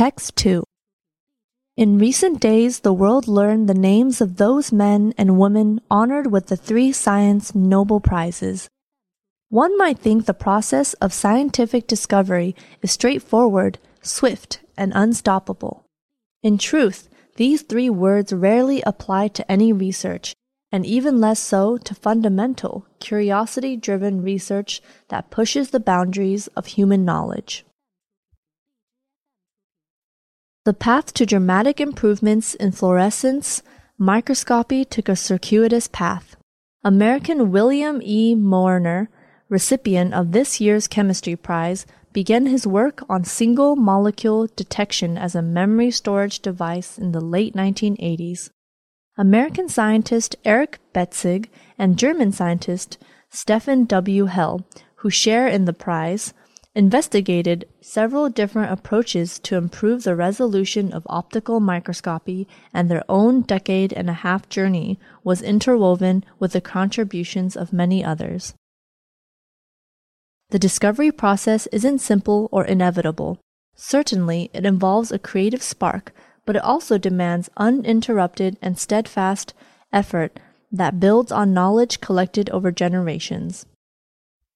Text 2 In recent days, the world learned the names of those men and women honored with the three science Nobel Prizes. One might think the process of scientific discovery is straightforward, swift, and unstoppable. In truth, these three words rarely apply to any research, and even less so to fundamental, curiosity driven research that pushes the boundaries of human knowledge. The path to dramatic improvements in fluorescence microscopy took a circuitous path. American William E. Moerner, recipient of this year's chemistry prize, began his work on single molecule detection as a memory storage device in the late 1980s. American scientist Eric Betzig and German scientist Stefan W. Hell, who share in the prize, investigated several different approaches to improve the resolution of optical microscopy, and their own decade and a half journey was interwoven with the contributions of many others. The discovery process isn't simple or inevitable. Certainly, it involves a creative spark, but it also demands uninterrupted and steadfast effort that builds on knowledge collected over generations.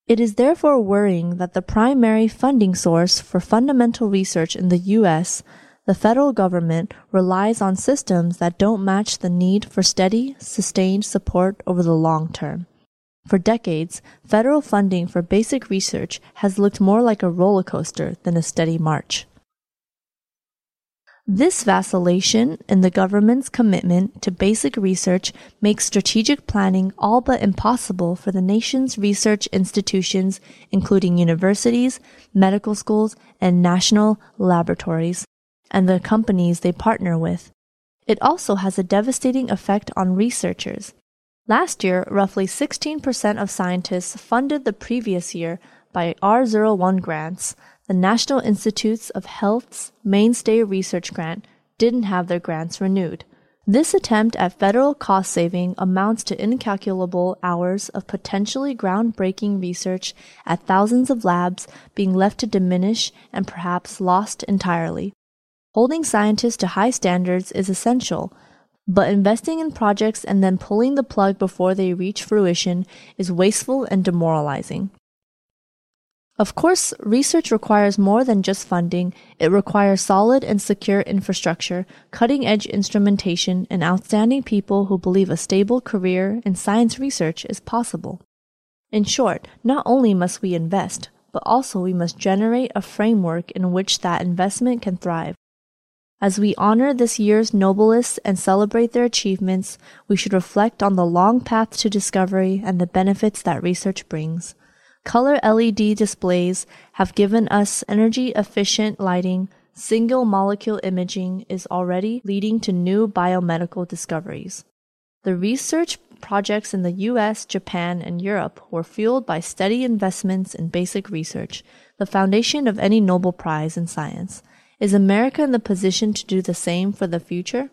It is therefore worrying that the primary funding source for fundamental research in the U.S., the federal government, relies on systems that don't match the need for steady, sustained support over the long term. For decades, federal funding for basic research has looked more like a roller coaster than a steady march. This vacillation in the government's commitment to basic research makes strategic planning all but impossible for the nation's research institutions, including universities, medical schools, and national laboratories, and the companies they partner with. It also has a devastating effect on researchers. Last year, roughly 16% of scientists funded the previous year by R01 grants, the National Institutes of Health's mainstay research grant, didn't have their grants renewed. This attempt at federal cost saving amounts to incalculable hours of potentially groundbreaking research at thousands of labs being left to diminish and perhaps lost entirely. Holding scientists to high standards is essential, but investing in projects and then pulling the plug before they reach fruition is wasteful and demoralizing. Of course, research requires more than just funding. It requires solid and secure infrastructure, cutting edge instrumentation, and outstanding people who believe a stable career in science research is possible. In short, not only must we invest, but also we must generate a framework in which that investment can thrive. As we honor this year's Nobelists and celebrate their achievements, we should reflect on the long path to discovery and the benefits that research brings. Color LED displays have given us energy efficient lighting. Single molecule imaging is already leading to new biomedical discoveries. The research projects in the US, Japan, and Europe were fueled by steady investments in basic research, the foundation of any Nobel Prize in science. Is America in the position to do the same for the future?